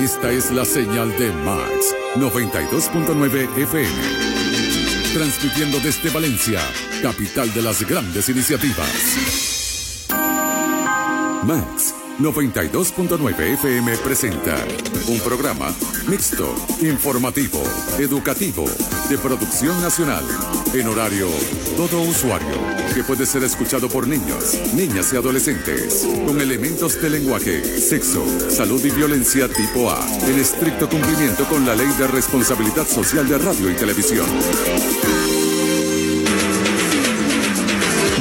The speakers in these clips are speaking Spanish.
Esta es la señal de Max 92.9 FM. Transmitiendo desde Valencia, capital de las grandes iniciativas. Max 92.9 FM presenta un programa mixto, informativo, educativo, de producción nacional, en horario todo usuario, que puede ser escuchado por niños, niñas y adolescentes, con elementos de lenguaje, sexo, salud y violencia tipo A, en estricto cumplimiento con la ley de responsabilidad social de radio y televisión.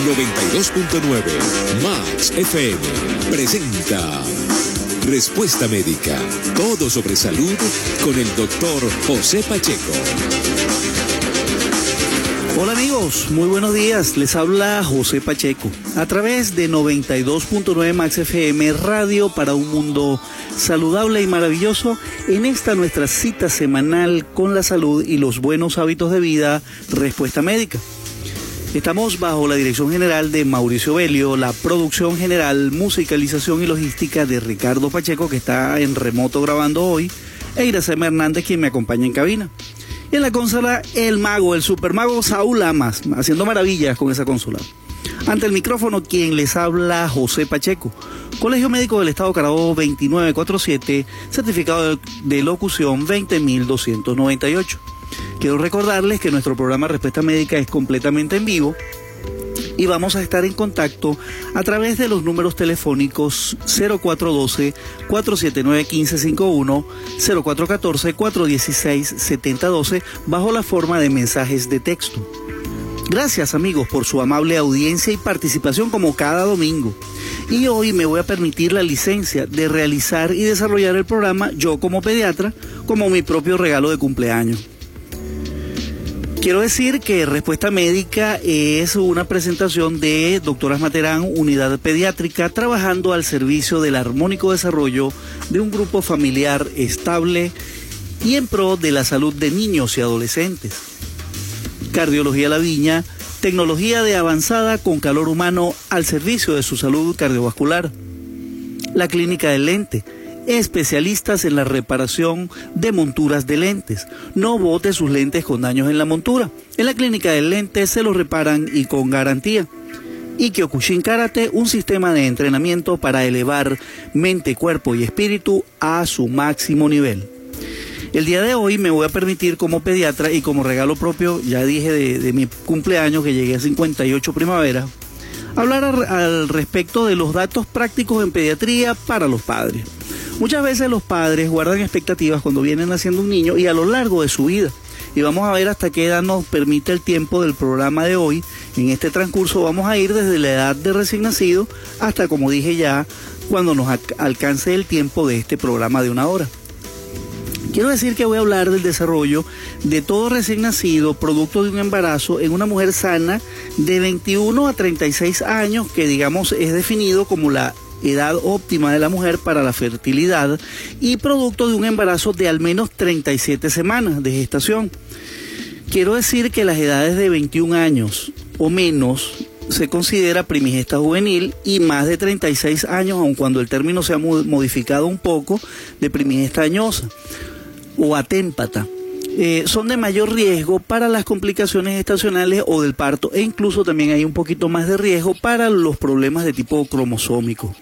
92.9 Max FM presenta Respuesta Médica. Todo sobre salud con el doctor José Pacheco. Hola amigos, muy buenos días. Les habla José Pacheco a través de 92.9 Max FM Radio para un mundo saludable y maravilloso en esta nuestra cita semanal con la salud y los buenos hábitos de vida, Respuesta Médica. Estamos bajo la dirección general de Mauricio Belio, la producción general, musicalización y logística de Ricardo Pacheco, que está en remoto grabando hoy, e Iracema Hernández, quien me acompaña en cabina. Y en la consola, el mago, el supermago Saúl Lamas, haciendo maravillas con esa consola. Ante el micrófono, quien les habla, José Pacheco, Colegio Médico del Estado Carabobo 2947, certificado de locución 20298. Quiero recordarles que nuestro programa Respuesta Médica es completamente en vivo y vamos a estar en contacto a través de los números telefónicos 0412-479-1551, 0414-416-7012 bajo la forma de mensajes de texto. Gracias amigos por su amable audiencia y participación como cada domingo. Y hoy me voy a permitir la licencia de realizar y desarrollar el programa yo como pediatra como mi propio regalo de cumpleaños. Quiero decir que Respuesta Médica es una presentación de Doctoras Materán, unidad pediátrica, trabajando al servicio del armónico desarrollo de un grupo familiar estable y en pro de la salud de niños y adolescentes. Cardiología La Viña, tecnología de avanzada con calor humano al servicio de su salud cardiovascular. La Clínica del Lente especialistas en la reparación de monturas de lentes. No bote sus lentes con daños en la montura. En la clínica del lente se los reparan y con garantía. Y Kyokushin Karate, un sistema de entrenamiento para elevar mente, cuerpo y espíritu a su máximo nivel. El día de hoy me voy a permitir como pediatra y como regalo propio, ya dije de, mi cumpleaños que llegué a 58 primavera, hablar al respecto de los datos prácticos en pediatría para los padres. Muchas veces los padres guardan expectativas cuando vienen naciendo un niño y a lo largo de su vida. Y vamos a ver hasta qué edad nos permite el tiempo del programa de hoy. En este transcurso vamos a ir desde la edad de recién nacido hasta, como dije ya, cuando nos alcance el tiempo de este programa de una hora. Quiero decir que voy a hablar del desarrollo de todo recién nacido, producto de un embarazo, en una mujer sana de 21 a 36 años, que digamos es definido como la edad óptima de la mujer para la fertilidad y producto de un embarazo de al menos 37 semanas de gestación. Quiero decir que las edades de 21 años o menos se considera primigesta juvenil y más de 36 años, aun cuando el término se ha modificado un poco, de primigesta añosa o atémpata. Eh, son de mayor riesgo para las complicaciones estacionales o del parto e incluso también hay un poquito más de riesgo para los problemas de tipo cromosómico.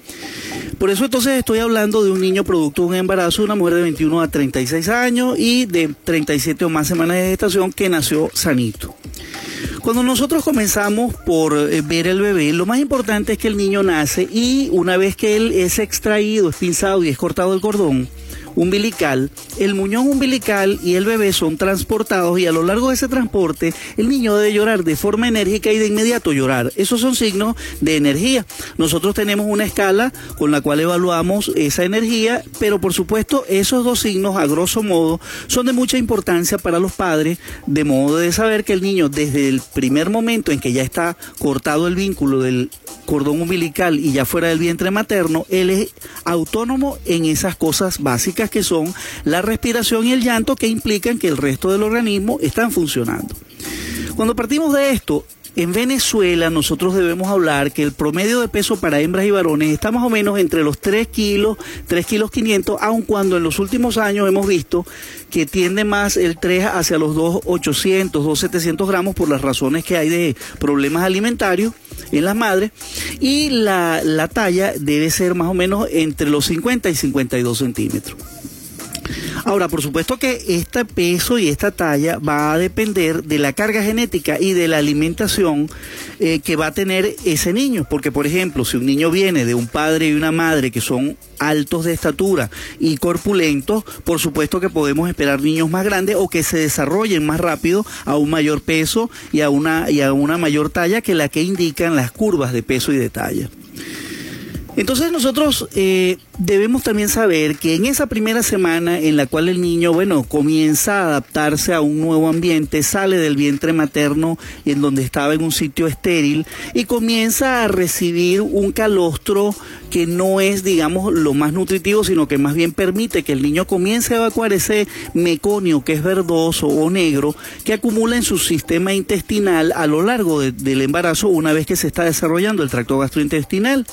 Por eso entonces estoy hablando de un niño producto de un embarazo, una mujer de 21 a 36 años y de 37 o más semanas de gestación que nació sanito. Cuando nosotros comenzamos por eh, ver el bebé, lo más importante es que el niño nace y una vez que él es extraído, es pinzado y es cortado el cordón, umbilical, el muñón umbilical y el bebé son transportados y a lo largo de ese transporte el niño debe llorar de forma enérgica y de inmediato llorar. Esos son signos de energía. Nosotros tenemos una escala con la cual evaluamos esa energía, pero por supuesto esos dos signos a grosso modo son de mucha importancia para los padres, de modo de saber que el niño desde el primer momento en que ya está cortado el vínculo del cordón umbilical y ya fuera del vientre materno, él es autónomo en esas cosas básicas que son la respiración y el llanto que implican que el resto del organismo están funcionando. Cuando partimos de esto, en Venezuela nosotros debemos hablar que el promedio de peso para hembras y varones está más o menos entre los 3 kilos, 3 kilos 500, aun cuando en los últimos años hemos visto que tiende más el 3 hacia los 2,800, 2,700 gramos por las razones que hay de problemas alimentarios en las madres y la, la talla debe ser más o menos entre los 50 y 52 centímetros. Ahora, por supuesto que este peso y esta talla va a depender de la carga genética y de la alimentación eh, que va a tener ese niño. Porque, por ejemplo, si un niño viene de un padre y una madre que son altos de estatura y corpulentos, por supuesto que podemos esperar niños más grandes o que se desarrollen más rápido a un mayor peso y a una, y a una mayor talla que la que indican las curvas de peso y de talla. Entonces nosotros eh, debemos también saber que en esa primera semana en la cual el niño, bueno, comienza a adaptarse a un nuevo ambiente, sale del vientre materno en donde estaba en un sitio estéril y comienza a recibir un calostro que no es, digamos, lo más nutritivo, sino que más bien permite que el niño comience a evacuar ese meconio que es verdoso o negro que acumula en su sistema intestinal a lo largo del embarazo una vez que se está desarrollando el tracto gastrointestinal.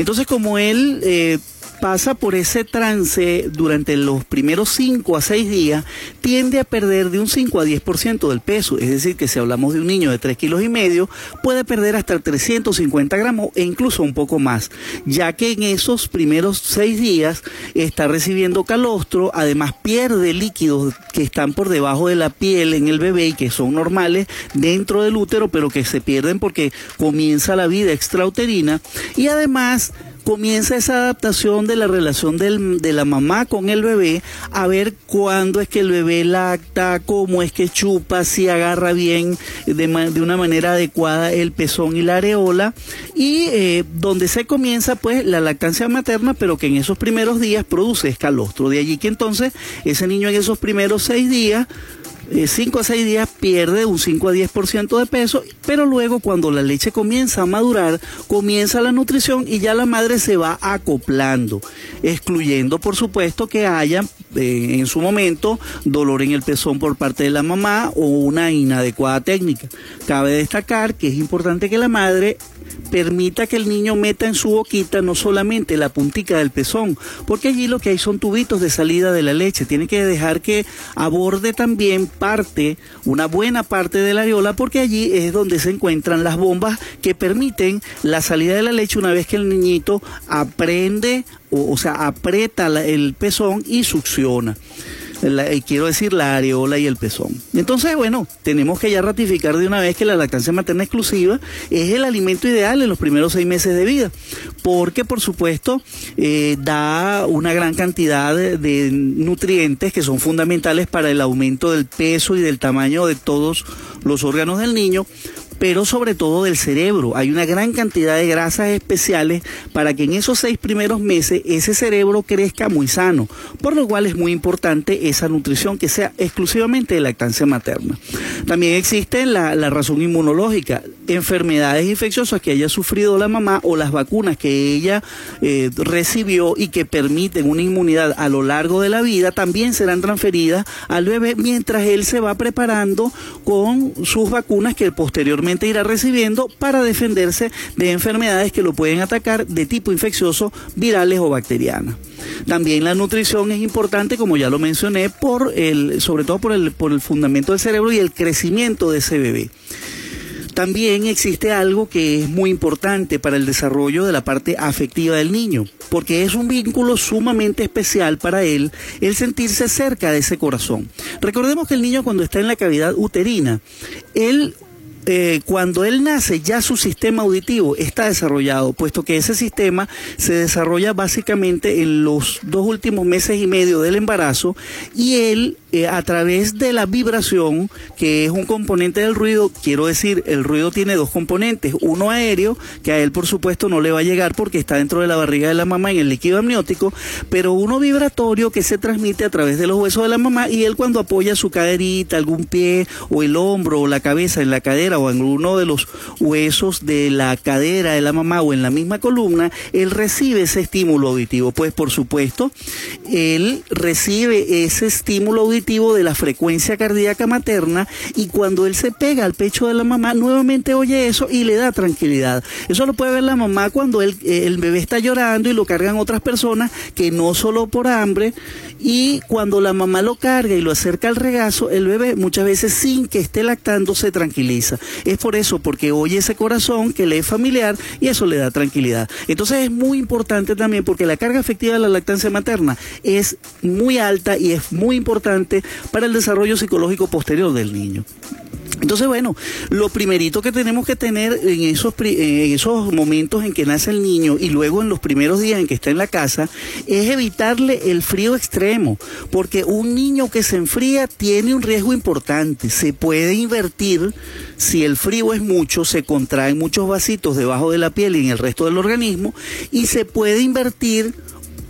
Entonces, como él eh, pasa por ese trance durante los primeros 5 a 6 días, tiende a perder de un 5 a 10% del peso. Es decir, que si hablamos de un niño de 3 kilos y medio, puede perder hasta 350 gramos e incluso un poco más, ya que en esos primeros 6 días está recibiendo calostro, además pierde líquidos que están por debajo de la piel en el bebé y que son normales dentro del útero, pero que se pierden porque comienza la vida extrauterina y además comienza esa adaptación de la relación de la mamá con el bebé, a ver cuándo es que el bebé lacta, cómo es que chupa, si agarra bien de, una manera adecuada el pezón y la areola, y eh, donde se comienza pues la lactancia materna, pero que en esos primeros días produce escalostro. De allí que entonces ese niño en esos primeros seis días 5 eh, a 6 días pierde un 5 a 10% de peso, pero luego cuando la leche comienza a madurar, comienza la nutrición y ya la madre se va acoplando, excluyendo por supuesto que haya eh, en su momento dolor en el pezón por parte de la mamá o una inadecuada técnica. Cabe destacar que es importante que la madre permita que el niño meta en su boquita no solamente la puntica del pezón, porque allí lo que hay son tubitos de salida de la leche. Tiene que dejar que aborde también parte, una buena parte de la areola, porque allí es donde se encuentran las bombas que permiten la salida de la leche una vez que el niñito aprende, o, o sea, aprieta el pezón y succiona. Eh, quiero decir la areola y el pezón. Entonces, bueno, tenemos que ya ratificar de una vez que la lactancia materna exclusiva es el alimento ideal en los primeros seis meses de vida, porque por supuesto eh, da una gran cantidad de nutrientes que son fundamentales para el aumento del peso y del tamaño de todos los órganos del niño, pero sobre todo del cerebro. Hay una gran cantidad de grasas especiales para que en esos seis primeros meses ese cerebro crezca muy sano, por lo cual es muy importante esa nutrición que sea exclusivamente de lactancia materna. También existe la, razón inmunológica, enfermedades infecciosas que haya sufrido la mamá o las vacunas que ella eh, recibió y que permiten una inmunidad a lo largo de la vida también serán transferidas al bebé mientras él se va preparando con sus vacunas que posteriormente irá recibiendo para defenderse de enfermedades que lo pueden atacar de tipo infeccioso, virales o bacterianas. También la nutrición es importante, como ya lo mencioné, por el, sobre todo por el, por el fundamento del cerebro y el crecimiento de ese bebé. También existe algo que es muy importante para el desarrollo de la parte afectiva del niño, porque es un vínculo sumamente especial para él el sentirse cerca de ese corazón. Recordemos que el niño cuando está en la cavidad uterina, él eh, cuando él nace ya su sistema auditivo está desarrollado, puesto que ese sistema se desarrolla básicamente en los dos últimos meses y medio del embarazo y él eh, a través de la vibración, que es un componente del ruido, quiero decir, el ruido tiene dos componentes, uno aéreo, que a él por supuesto no le va a llegar porque está dentro de la barriga de la mamá en el líquido amniótico, pero uno vibratorio que se transmite a través de los huesos de la mamá y él cuando apoya su caderita, algún pie o el hombro o la cabeza en la cadera o alguno de los huesos de la cadera de la mamá o en la misma columna, él recibe ese estímulo auditivo. Pues por supuesto, él recibe ese estímulo auditivo de la frecuencia cardíaca materna y cuando él se pega al pecho de la mamá, nuevamente oye eso y le da tranquilidad. Eso lo puede ver la mamá cuando el bebé está llorando y lo cargan otras personas que no solo por hambre y cuando la mamá lo carga y lo acerca al regazo, el bebé muchas veces sin que esté lactando se tranquiliza. Es por eso, porque oye ese corazón que le es familiar y eso le da tranquilidad. Entonces es muy importante también porque la carga efectiva de la lactancia materna es muy alta y es muy importante para el desarrollo psicológico posterior del niño. Entonces, bueno, lo primerito que tenemos que tener en esos, en esos momentos en que nace el niño y luego en los primeros días en que está en la casa es evitarle el frío extremo, porque un niño que se enfría tiene un riesgo importante. Se puede invertir, si el frío es mucho, se contraen muchos vasitos debajo de la piel y en el resto del organismo, y se puede invertir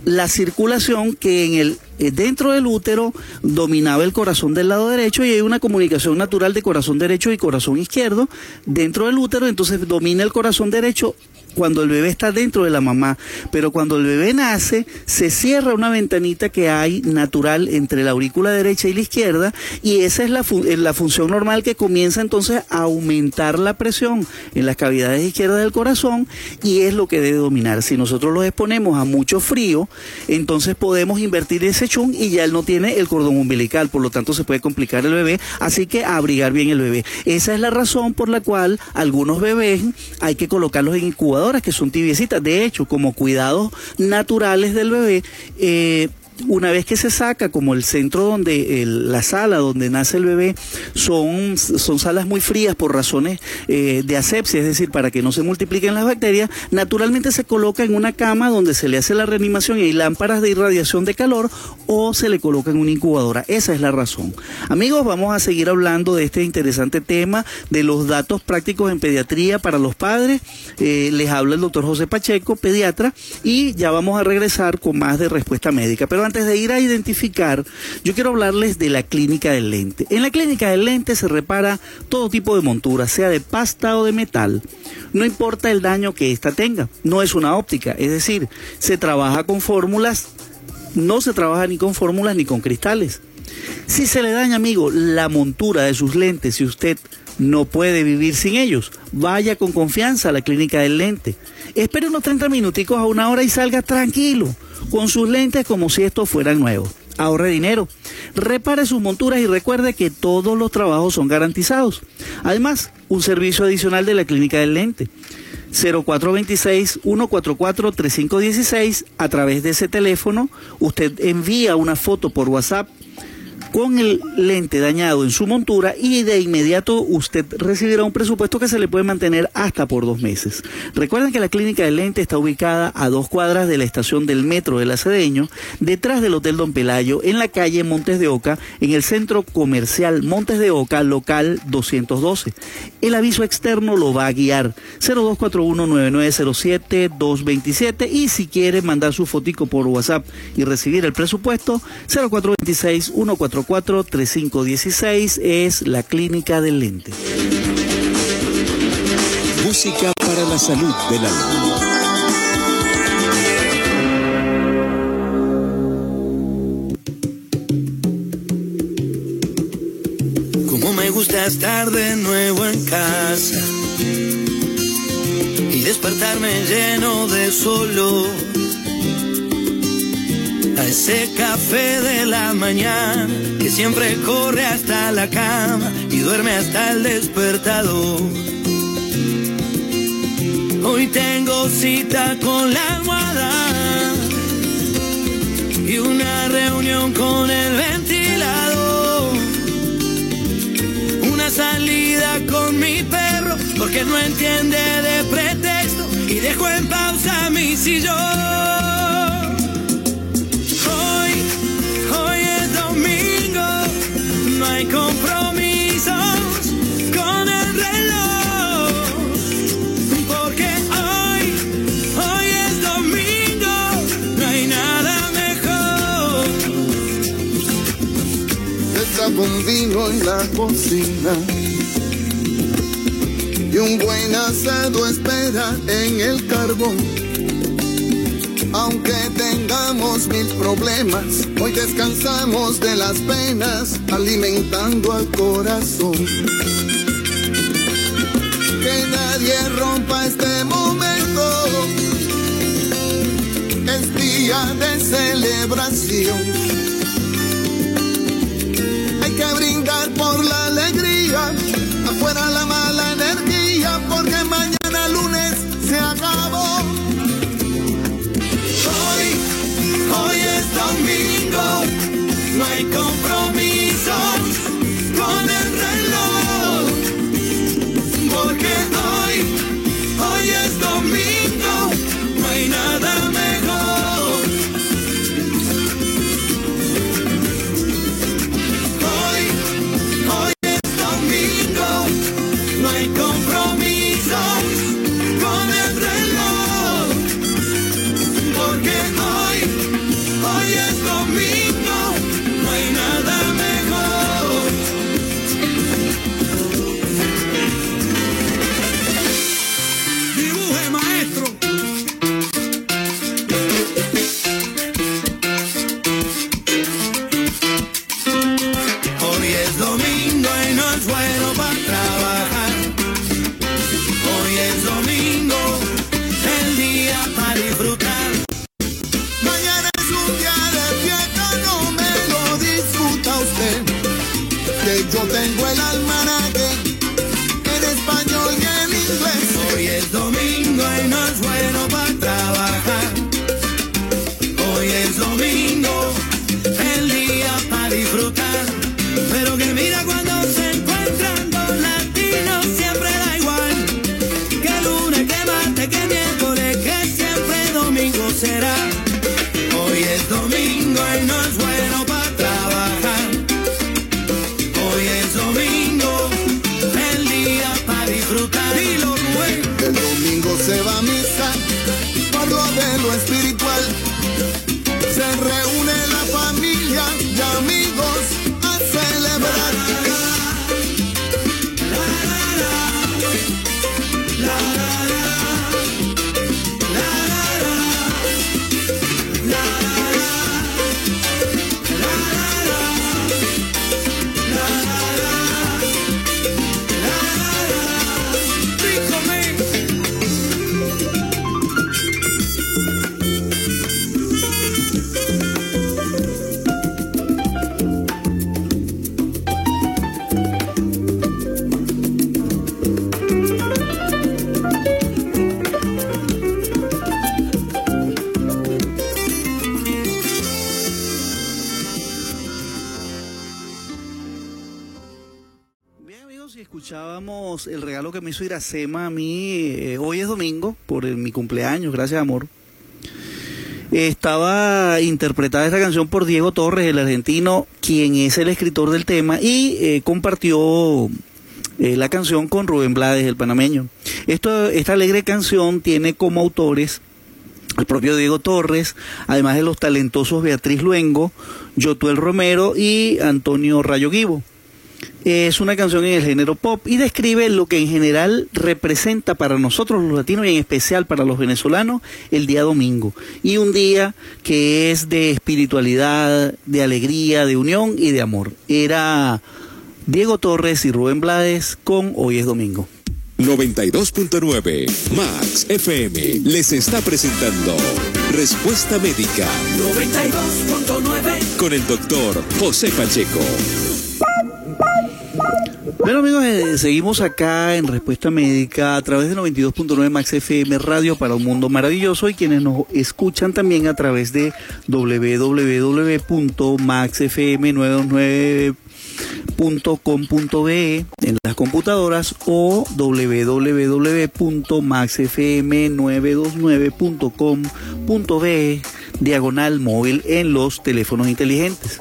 la circulación que en el eh, dentro del útero dominaba el corazón del lado derecho y hay una comunicación natural de corazón derecho y corazón izquierdo. Dentro del útero, entonces domina el corazón derecho cuando el bebé está dentro de la mamá, pero cuando el bebé nace se cierra una ventanita que hay natural entre la aurícula derecha y la izquierda y esa es la, función normal que comienza entonces a aumentar la presión en las cavidades izquierdas del corazón y es lo que debe dominar. Si nosotros los exponemos a mucho frío, entonces podemos invertir ese chung y ya él no tiene el cordón umbilical, por lo tanto se puede complicar el bebé, así que abrigar bien el bebé. Esa es la razón por la cual algunos bebés hay que colocarlos en incubador que son tibiecitas. De hecho, como cuidados naturales del bebé, eh, una vez que se saca, como el centro donde, la sala donde nace el bebé, son, son salas muy frías por razones eh, de asepsia, es decir, para que no se multipliquen las bacterias, naturalmente se coloca en una cama donde se le hace la reanimación y hay lámparas de irradiación de calor o se le coloca en una incubadora. Esa es la razón. Amigos, vamos a seguir hablando de este interesante tema, de los datos prácticos en pediatría para los padres. Eh, les habla el doctor José Pacheco, pediatra, y ya vamos a regresar con más de respuesta médica. Pero antes de ir a identificar, yo quiero hablarles de la clínica del lente. En la clínica del lente se repara todo tipo de montura, sea de pasta o de metal. No importa el daño que ésta tenga, no es una óptica, es decir, se trabaja con fórmulas, no se trabaja ni con fórmulas ni con cristales. Si se le daña, amigo, la montura de sus lentes y usted no puede vivir sin ellos, vaya con confianza a la clínica del lente. Espere unos 30 minuticos a una hora y salga tranquilo con sus lentes como si estos fueran nuevos. Ahorre dinero, repare sus monturas y recuerde que todos los trabajos son garantizados. Además, un servicio adicional de la clínica del lente. 0426-144-3516. A través de ese teléfono, usted envía una foto por WhatsApp con el lente dañado en su montura y de inmediato usted recibirá un presupuesto que se le puede mantener hasta por dos meses. Recuerden que la clínica del lente está ubicada a dos cuadras de la estación del metro de la Cedeño, detrás del Hotel Don Pelayo, en la calle Montes de Oca, en el centro comercial Montes de Oca, local 212. El aviso externo lo va a guiar 0241-9907-227 y si quiere mandar su fotico por WhatsApp y recibir el presupuesto 0426 144 3516 es la clínica del lente. Música para la salud del alma. Como me gusta estar de nuevo en casa y despertarme lleno de solo a ese café de la mañana que siempre corre hasta la cama y duerme hasta el despertador. Hoy tengo cita con la almohada y una reunión con el ventilador. Una salida con mi perro porque no entiende de pretexto y dejo en pausa mi sillón. Hay compromisos con el reloj. Porque hoy, hoy es domingo, no hay nada mejor. Está un vino en la cocina. un buen asado espera en el carbón. Tengamos mil problemas, hoy descansamos de las penas, alimentando al corazón. Que nadie rompa este momento, es día de celebración. Hay que brindar por la alegría, afuera la no hay regalo que me hizo Iracema a mí, eh, hoy es domingo, por mi cumpleaños, gracias amor. Estaba interpretada esta canción por Diego Torres, el argentino, quien es el escritor del tema, y eh, compartió eh, la canción con Rubén Blades, el panameño. Esta alegre canción tiene como autores el propio Diego Torres, además de los talentosos Beatriz Luengo, Yotuel Romero y Antonio Rayo Guibo. Es una canción en el género pop y describe lo que en general representa para nosotros los latinos y en especial para los venezolanos el día domingo. Y un día que es de espiritualidad, de alegría, de unión y de amor. Era Diego Torres y Rubén Blades con Hoy es Domingo. 92.9 Max FM les está presentando Respuesta Médica 92.9 con el doctor José Pacheco. Bueno amigos, eh, seguimos acá en Respuesta Médica a través de 92.9 Max FM Radio para un mundo maravilloso y quienes nos escuchan también a través de www.maxfm929.com.be en las computadoras o www.maxfm929.com.be diagonal móvil en los teléfonos inteligentes.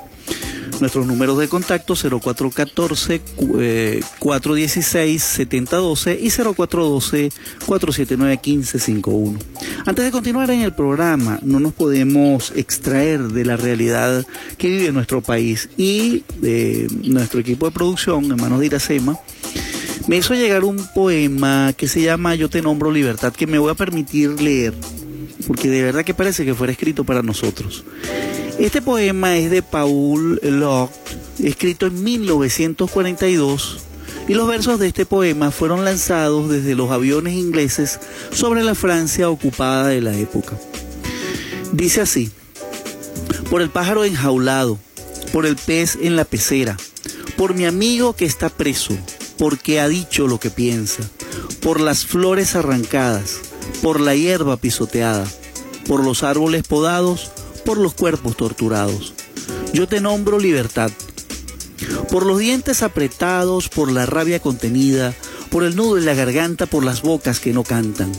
Nuestros números de contacto 0414 eh, 416 7012 y 0412 479 1551. Antes de continuar en el programa, no nos podemos extraer de la realidad que vive nuestro país y de nuestro equipo de producción, en manos de Iracema, me hizo llegar un poema que se llama Yo te nombro libertad, que me voy a permitir leer, porque de verdad que parece que fuera escrito para nosotros. Este poema es de Paul Locke, escrito en 1942, y los versos de este poema fueron lanzados desde los aviones ingleses sobre la Francia ocupada de la época. Dice así, por el pájaro enjaulado, por el pez en la pecera, por mi amigo que está preso, porque ha dicho lo que piensa, por las flores arrancadas, por la hierba pisoteada, por los árboles podados, por los cuerpos torturados. Yo te nombro libertad, por los dientes apretados, por la rabia contenida, por el nudo en la garganta, por las bocas que no cantan,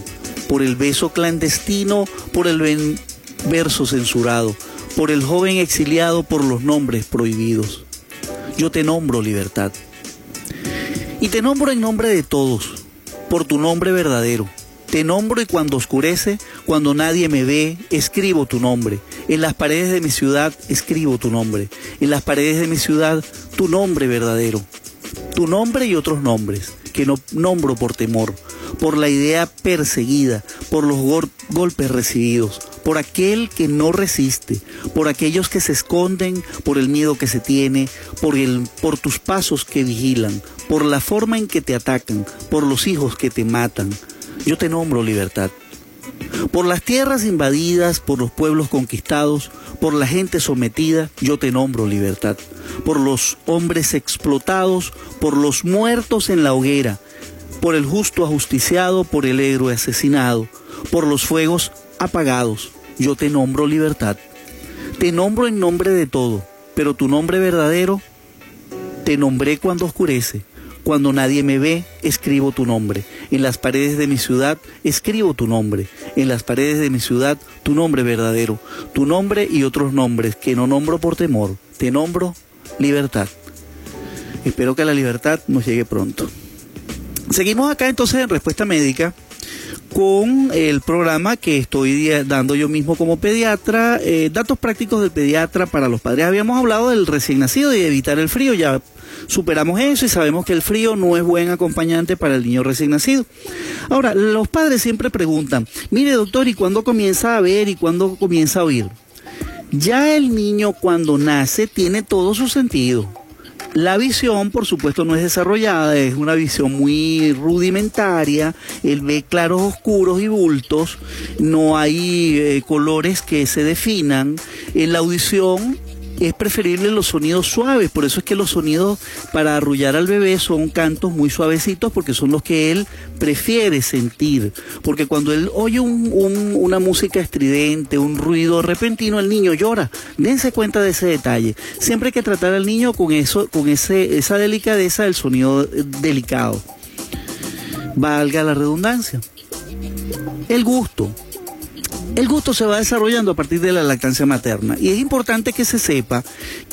por el beso clandestino, por el verso censurado, por el joven exiliado, por los nombres prohibidos. Yo te nombro libertad. Y te nombro en nombre de todos, por tu nombre verdadero. Te nombro y cuando oscurece, cuando nadie me ve, escribo tu nombre. En las paredes de mi ciudad escribo tu nombre. En las paredes de mi ciudad tu nombre verdadero. Tu nombre y otros nombres, que no nombro por temor, por la idea perseguida, por los golpes recibidos, por aquel que no resiste, por aquellos que se esconden, por el miedo que se tiene, por, el, por tus pasos que vigilan, por la forma en que te atacan, por los hijos que te matan. Yo te nombro libertad. Por las tierras invadidas, por los pueblos conquistados, por la gente sometida, yo te nombro libertad. Por los hombres explotados, por los muertos en la hoguera, por el justo ajusticiado, por el héroe asesinado, por los fuegos apagados, yo te nombro libertad. Te nombro en nombre de todo, pero tu nombre verdadero te nombré cuando oscurece. Cuando nadie me ve, escribo tu nombre. En las paredes de mi ciudad, escribo tu nombre. En las paredes de mi ciudad, tu nombre verdadero. Tu nombre y otros nombres que no nombro por temor. Te nombro libertad. Espero que la libertad nos llegue pronto. Seguimos acá entonces en Respuesta Médica con el programa que estoy dando yo mismo como pediatra, eh, datos prácticos del pediatra para los padres. Habíamos hablado del recién nacido y evitar el frío, ya superamos eso y sabemos que el frío no es buen acompañante para el niño recién nacido. Ahora, los padres siempre preguntan, mire doctor, ¿y cuándo comienza a ver y cuándo comienza a oír? Ya el niño cuando nace tiene todo su sentido la visión, por supuesto, no es desarrollada, es una visión muy rudimentaria, él ve claros oscuros y bultos, no hay eh, colores que se definan, en la audición es preferible los sonidos suaves, por eso es que los sonidos para arrullar al bebé son cantos muy suavecitos porque son los que él prefiere sentir, porque cuando él oye una música estridente, un ruido repentino, el niño llora. Dense cuenta de ese detalle. Siempre hay que tratar al niño con eso, con ese, esa delicadeza del sonido delicado. Valga la redundancia. El gusto. El gusto se va desarrollando a partir de la lactancia materna y es importante que se sepa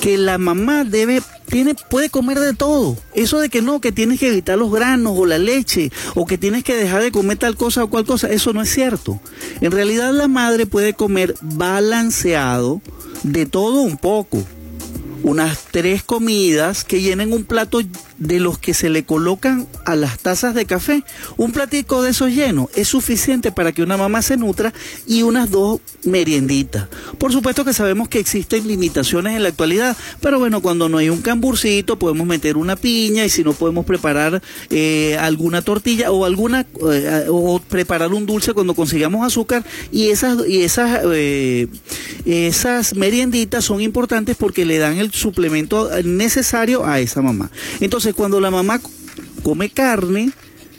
que la mamá debe tiene, puede comer de todo. Eso de que no, que tienes que evitar los granos o la leche o que tienes que dejar de comer tal cosa o cual cosa, eso no es cierto. En realidad la madre puede comer balanceado de todo un poco unas tres comidas que llenen un plato de los que se le colocan a las tazas de café. Un platico de esos llenos es suficiente para que una mamá se nutra y unas dos merienditas. Por supuesto que sabemos que existen limitaciones en la actualidad, pero bueno, cuando no hay un camburcito podemos meter una piña y si no podemos preparar eh, alguna tortilla o alguna eh, o preparar un dulce cuando consigamos azúcar y esas y esas eh, esas merienditas son importantes porque le dan el suplemento necesario a esa mamá. Entonces, cuando la mamá come carne,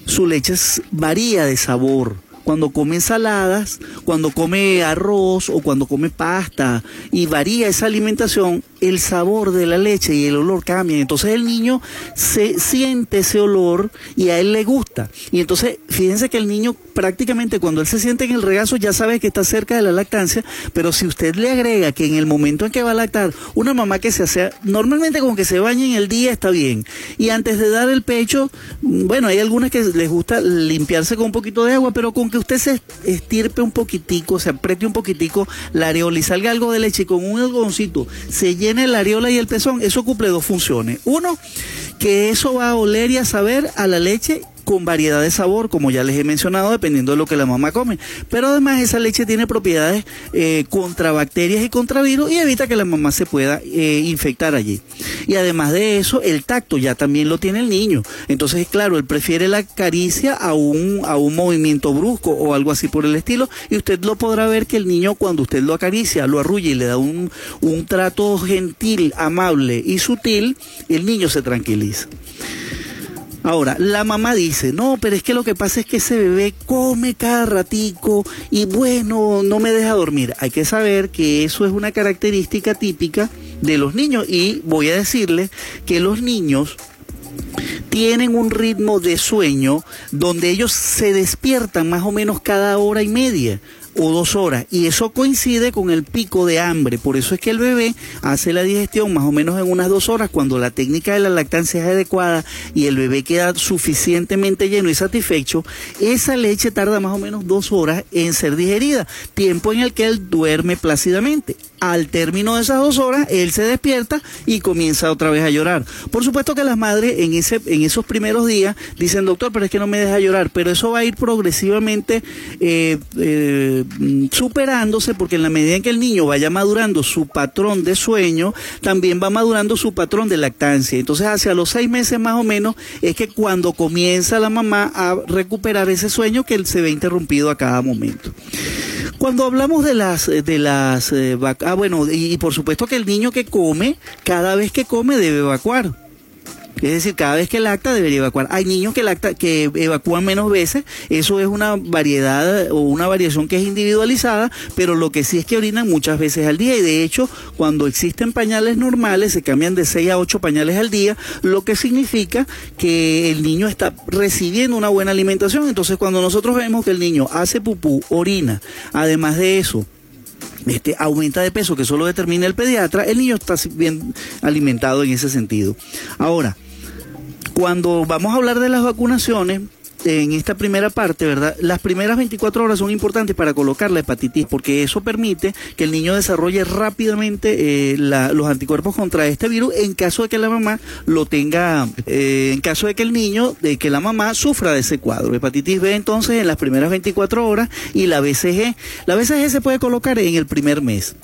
su leche varía de sabor. Cuando come ensaladas, cuando come arroz o cuando come pasta y varía esa alimentación, el sabor de la leche y el olor cambian. Entonces el niño se siente ese olor y a él le gusta. Y entonces fíjense que el niño prácticamente cuando él se siente en el regazo ya sabe que está cerca de la lactancia, pero si usted le agrega que en el momento en que va a lactar, una mamá que se hace, normalmente con que se bañe en el día está bien. Y antes de dar el pecho, bueno, hay algunas que les gusta limpiarse con un poquito de agua, pero con que usted se estirpe un poquitico, se apriete un poquitico la areola y salga algo de leche y con un algodoncito se llene la areola y el pezón, eso cumple dos funciones. Uno, que eso va a oler y a saber a la leche con variedad de sabor, como ya les he mencionado, dependiendo de lo que la mamá come. Pero además esa leche tiene propiedades eh, contra bacterias y contra virus y evita que la mamá se pueda eh, infectar allí. Y además de eso, el tacto ya también lo tiene el niño. Entonces, claro, él prefiere la caricia a un, a un movimiento brusco o algo así por el estilo. Y usted lo podrá ver que el niño cuando usted lo acaricia, lo arrulla y le da un, un trato gentil, amable y sutil, el niño se tranquiliza. Ahora, la mamá dice, no, pero es que lo que pasa es que ese bebé come cada ratico y bueno, no me deja dormir. Hay que saber que eso es una característica típica de los niños y voy a decirles que los niños tienen un ritmo de sueño donde ellos se despiertan más o menos cada hora y media o dos horas. Y eso coincide con el pico de hambre. Por eso es que el bebé hace la digestión más o menos en unas dos horas cuando la técnica de la lactancia es adecuada y el bebé queda suficientemente lleno y satisfecho. Esa leche tarda más o menos dos horas en ser digerida, tiempo en el que él duerme plácidamente. Al término de esas dos horas, él se despierta y comienza otra vez a llorar. Por supuesto que las madres en, ese, en esos primeros días dicen, doctor, pero es que no me deja llorar, pero eso va a ir progresivamente eh, eh, superándose porque en la medida en que el niño vaya madurando su patrón de sueño, también va madurando su patrón de lactancia. Entonces, hacia los seis meses más o menos es que cuando comienza la mamá a recuperar ese sueño que se ve interrumpido a cada momento. Cuando hablamos de las de las eh, ah bueno y, y por supuesto que el niño que come cada vez que come debe evacuar es decir, cada vez que lacta debería evacuar. Hay niños que lacta, que evacúan menos veces, eso es una variedad o una variación que es individualizada, pero lo que sí es que orinan muchas veces al día y de hecho, cuando existen pañales normales se cambian de 6 a 8 pañales al día, lo que significa que el niño está recibiendo una buena alimentación. Entonces, cuando nosotros vemos que el niño hace pupú, orina, además de eso, este, aumenta de peso, que solo determina el pediatra, el niño está bien alimentado en ese sentido. Ahora, cuando vamos a hablar de las vacunaciones, en esta primera parte, ¿verdad? Las primeras 24 horas son importantes para colocar la hepatitis porque eso permite que el niño desarrolle rápidamente eh, los anticuerpos contra este virus en caso de que la mamá lo tenga, eh, en caso de que el niño, de que la mamá sufra de ese cuadro. Hepatitis B entonces en las primeras 24 horas y la BCG. La BCG se puede colocar en el primer mes.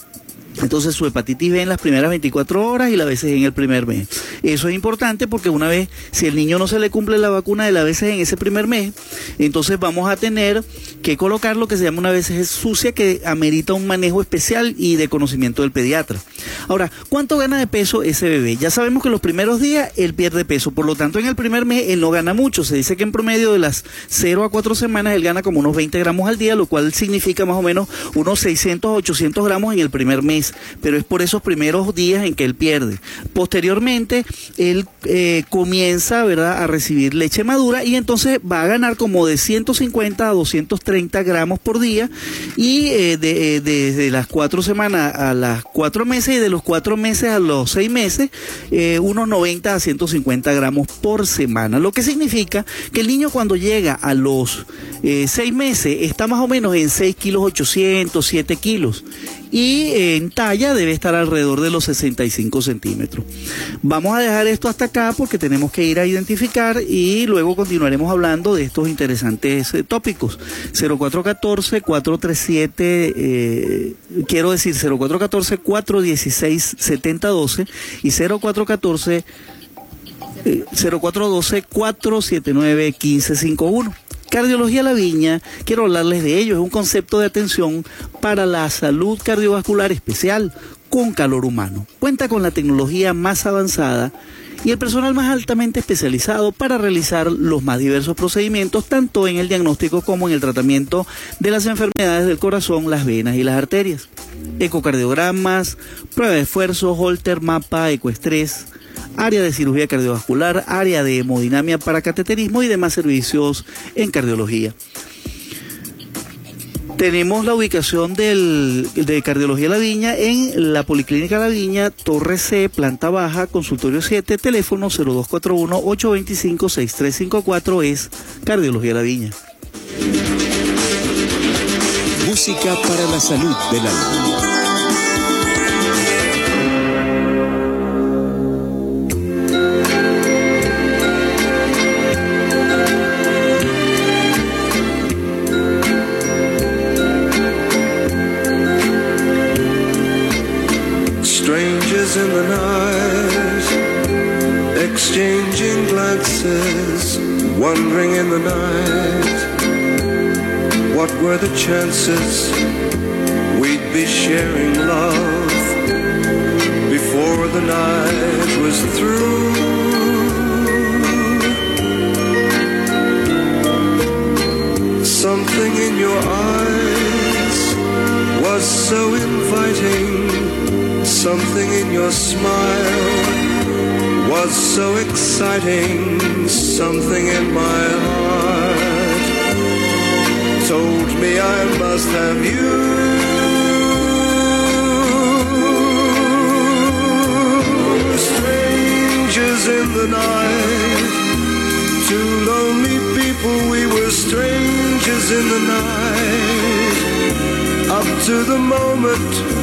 Entonces su hepatitis B en las primeras 24 horas y la BCG en el primer mes. Eso es importante porque una vez, si el niño no se le cumple la vacuna de la BCG en ese primer mes, entonces vamos a tener que colocar lo que se llama una BCG sucia que amerita un manejo especial y de conocimiento del pediatra. Ahora, ¿cuánto gana de peso ese bebé? Ya sabemos que los primeros días él pierde peso, por lo tanto en el primer mes él no gana mucho. Se dice que en promedio de las 0 a 4 semanas él gana como unos 20 gramos al día, lo cual significa más o menos unos 600 800 gramos en el primer mes pero es por esos primeros días en que él pierde. Posteriormente, él eh, comienza, ¿verdad?, a recibir leche madura y entonces va a ganar como de 150 a 230 gramos por día y eh, de, eh, las cuatro semanas a las cuatro meses y de los cuatro meses a los seis meses, unos 90 a 150 gramos por semana. Lo que significa que el niño cuando llega a los seis meses está más o menos en 6 kilos 800, 7 kilos y en talla debe estar alrededor de los 65 centímetros. Vamos a dejar esto hasta acá porque tenemos que ir a identificar y luego continuaremos hablando de estos interesantes eh, tópicos. 0414-437, eh, quiero decir 0414-416-7012 y 0414 0412-479-1551. Cardiología La Viña, quiero hablarles de ello, es un concepto de atención para la salud cardiovascular especial con calor humano. Cuenta con la tecnología más avanzada y el personal más altamente especializado para realizar los más diversos procedimientos, tanto en el diagnóstico como en el tratamiento de las enfermedades del corazón, las venas y las arterias. Ecocardiogramas, prueba de esfuerzo, holter, mapa, ecoestrés, área de cirugía cardiovascular, área de hemodinamia para cateterismo y demás servicios en cardiología. Tenemos la ubicación del, de Cardiología La Viña en la Policlínica La Viña, Torre C, planta baja, consultorio 7, teléfono 0241-825-6354 es Cardiología La Viña. Música para la salud del alma. The night, exchanging glances, wondering in the night. What were the chances we'd be sharing love before the night was through? Something in your eyes was so inviting. Something in your smile was so exciting. Something in my heart told me I must have you. Strangers in the night. Two lonely people, we were strangers in the night. Up to the moment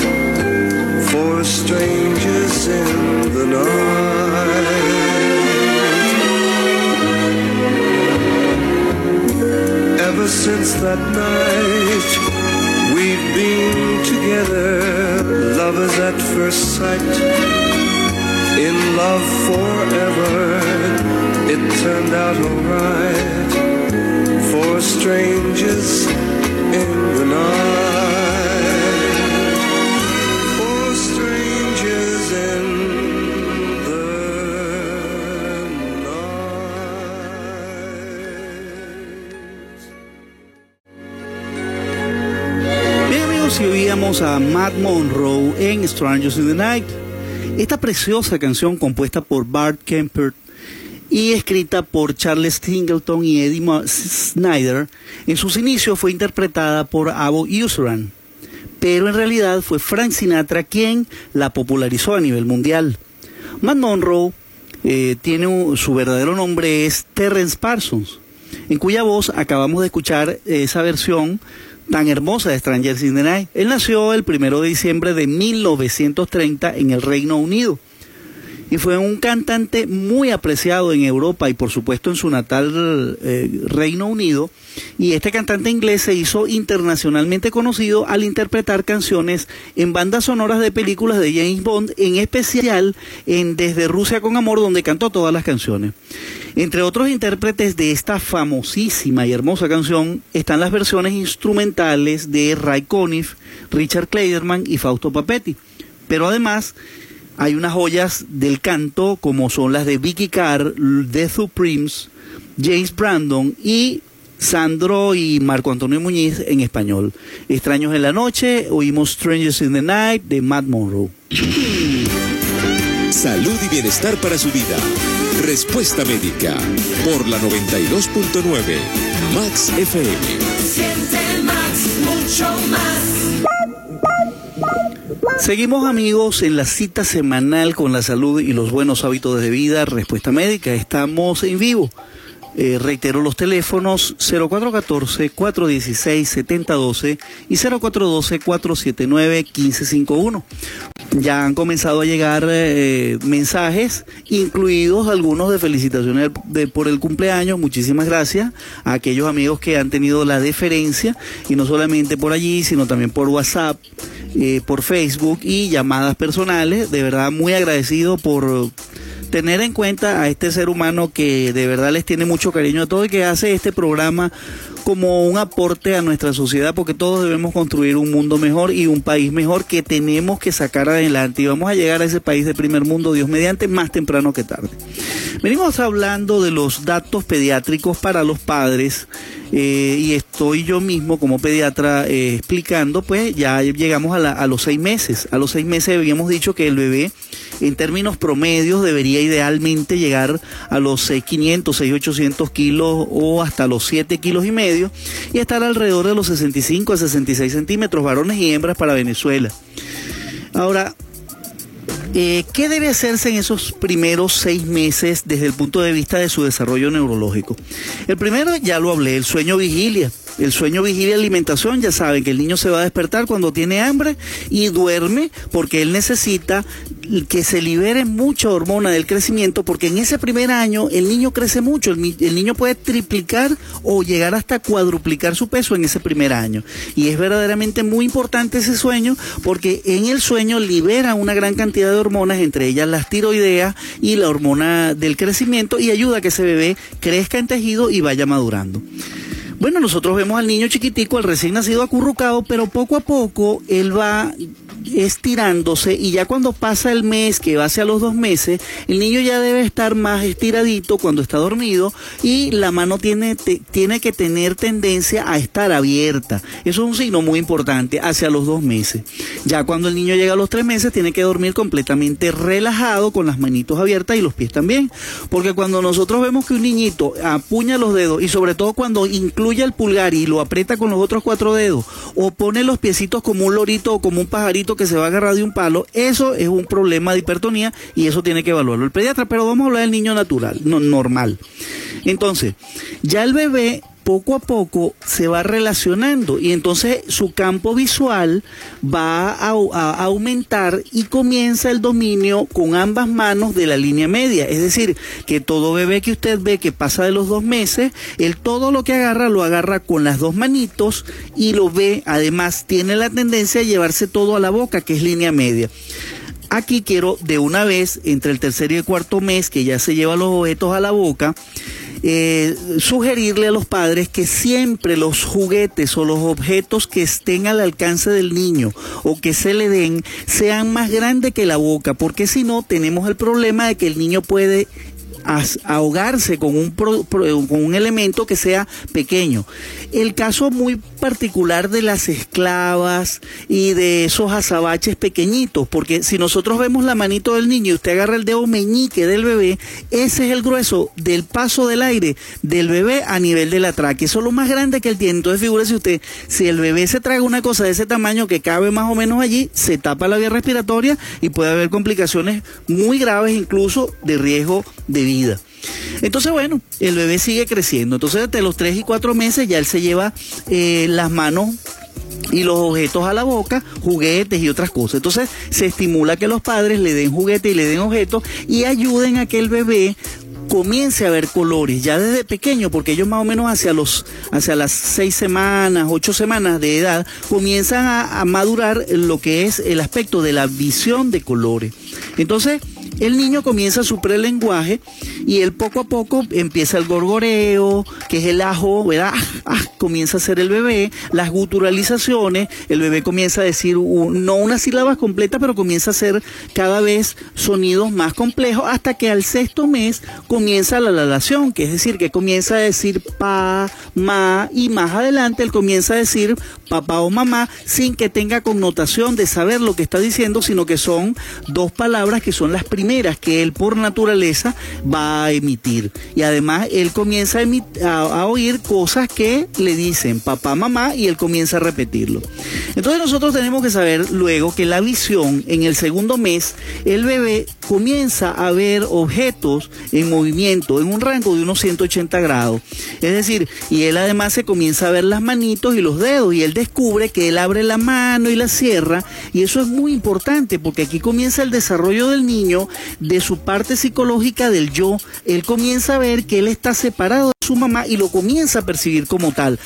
for strangers in the night. Ever since that night, we've been together, lovers at first sight, in love forever. It turned out alright for strangers in the night. A Matt Monroe en Strangers in the Night. Esta preciosa canción compuesta por Bart Kemper y escrita por Charles Singleton y Eddie Snyder, en sus inicios fue interpretada por Abo Useran, pero en realidad fue Frank Sinatra quien la popularizó a nivel mundial. Matt Monroe eh, tiene un- su verdadero nombre es Terrence Parsons, en cuya voz acabamos de escuchar esa versión tan hermosa de Strangers in the Night. Él nació el primero de diciembre de 1930 en el Reino Unido y fue un cantante muy apreciado en Europa y por supuesto en su natal eh, Reino Unido. Y este cantante inglés se hizo internacionalmente conocido al interpretar canciones en bandas sonoras de películas de James Bond, en especial en Desde Rusia con Amor, donde cantó todas las canciones. Entre otros intérpretes de esta famosísima y hermosa canción están las versiones instrumentales de Ray Conniff, Richard Kleiderman y Fausto Papetti. Pero además hay unas joyas del canto como son las de Vicky Carr, The Supremes, James Brandon y Sandro y Marco Antonio Muñiz en español. Extraños en la noche, oímos Strangers in the Night de Matt Monroe. Salud y bienestar para su vida. Respuesta médica por la 92.9 Max FM. Siente más, mucho más. Seguimos amigos en la cita semanal con la salud y los buenos hábitos de vida, respuesta médica. Estamos en vivo. Eh, reitero los teléfonos 0414-416-7012 y 0412-479-1551. Ya han comenzado a llegar eh, mensajes, incluidos algunos de felicitaciones de- por el cumpleaños. Muchísimas gracias a aquellos amigos que han tenido la deferencia, y no solamente por allí, sino también por WhatsApp, eh, por Facebook y llamadas personales. De verdad, muy agradecido por tener en cuenta a este ser humano que de verdad les tiene mucho cariño a todos y que hace este programa como un aporte a nuestra sociedad porque todos debemos construir un mundo mejor y un país mejor que tenemos que sacar adelante y vamos a llegar a ese país de primer mundo, Dios mediante, más temprano que tarde. Venimos hablando de los datos pediátricos para los padres eh, y estoy yo mismo como pediatra eh, explicando, pues ya llegamos a, los seis meses. A los seis meses habíamos dicho que el bebé en términos promedios debería idealmente llegar a los 6.500, 6.800 kilos o hasta los 7 kilos y medio y estar alrededor de los 65 a 66 centímetros, varones y hembras para Venezuela. Ahora, Eh, ¿Qué debe hacerse en esos primeros seis meses desde el punto de vista de su desarrollo neurológico? El primero, ya lo hablé, el sueño vigilia. El sueño vigilia alimentación, ya saben que el niño se va a despertar cuando tiene hambre y duerme porque él necesita que se libere mucha hormona del crecimiento porque en ese primer año el niño crece mucho, el, niño puede triplicar o llegar hasta cuadruplicar su peso en ese primer año. Y es verdaderamente muy importante ese sueño porque en el sueño libera una gran cantidad de hormonas, entre ellas las tiroideas y la hormona del crecimiento y ayuda a que ese bebé crezca en tejido y vaya madurando. Bueno, nosotros vemos al niño chiquitico, al recién nacido acurrucado, pero poco a poco él va estirándose y ya cuando pasa el mes, que va hacia los dos meses, el niño ya debe estar más estiradito cuando está dormido y la mano tiene, tiene que tener tendencia a estar abierta. Eso es un signo muy importante hacia los dos meses. Ya cuando el niño llega a los tres meses, tiene que dormir completamente relajado con las manitos abiertas y los pies también. Porque cuando nosotros vemos que un niñito apuña los dedos y sobre todo cuando incluye el pulgar y lo aprieta con los otros cuatro dedos o pone los piecitos como un lorito o como un pajarito que se va a agarrar de un palo, eso es un problema de hipertonía y eso tiene que evaluarlo el pediatra. Pero vamos a hablar del niño natural, no, normal. Entonces, ya el bebé poco a poco se va relacionando y entonces su campo visual va a, aumentar y comienza el dominio con ambas manos de la línea media. Es decir, que todo bebé que usted ve que pasa de los dos meses, él todo lo que agarra lo agarra con las dos manitos y lo ve, además tiene la tendencia a llevarse todo a la boca, que es línea media. Aquí quiero de una vez, entre el tercer y el cuarto mes, que ya se lleva los objetos a la boca, eh, sugerirle a los padres que siempre los juguetes o los objetos que estén al alcance del niño o que se le den sean más grandes que la boca, porque si no tenemos el problema de que el niño puede ahogarse con un, con un elemento que sea pequeño. El caso muy particular de las esclavas y de esos azabaches pequeñitos, porque si nosotros vemos la manito del niño y usted agarra el dedo meñique del bebé, ese es el grueso del paso del aire del bebé a nivel de la tráquea. Eso es lo más grande que él tiene. Entonces figúrese usted, si el bebé se traga una cosa de ese tamaño que cabe más o menos allí, se tapa la vía respiratoria y puede haber complicaciones muy graves, incluso de riesgo de vida. Entonces, bueno, el bebé sigue creciendo. Entonces, desde los 3 y 4 meses ya él se lleva eh, las manos y los objetos a la boca, juguetes y otras cosas. Entonces se estimula que los padres le den juguetes y le den objetos y ayuden a que el bebé comience a ver colores ya desde pequeño, porque ellos más o menos hacia los hacia las seis semanas, ocho semanas de edad comienzan a, a madurar lo que es el aspecto de la visión de colores. Entonces el niño comienza su prelenguaje y él poco a poco empieza el gorgoreo, que es el ajo, ¿verdad? Ah, ah, comienza a hacer el bebé, las guturalizaciones, el bebé comienza a decir no unas sílabas completas, pero comienza a hacer cada vez sonidos más complejos hasta que al sexto mes comienza la lalación, que es decir, que comienza a decir pa, ma y más adelante él comienza a decir papá o mamá sin que tenga connotación de saber lo que está diciendo, sino que son dos palabras que son las primeras que él por naturaleza va a emitir. Y además él comienza a, oír cosas que le dicen papá, mamá y él comienza a repetirlo. Entonces nosotros tenemos que saber luego que la visión en el segundo mes, el bebé comienza a ver objetos en movimiento, en un rango de unos 180 grados. Es decir, y él además se comienza a ver las manitos y los dedos y él descubre que él abre la mano y la cierra y eso es muy importante porque aquí comienza el desarrollo del niño de su parte psicológica del yo. Él comienza a ver que él está separado de su mamá y lo comienza a percibir como tal.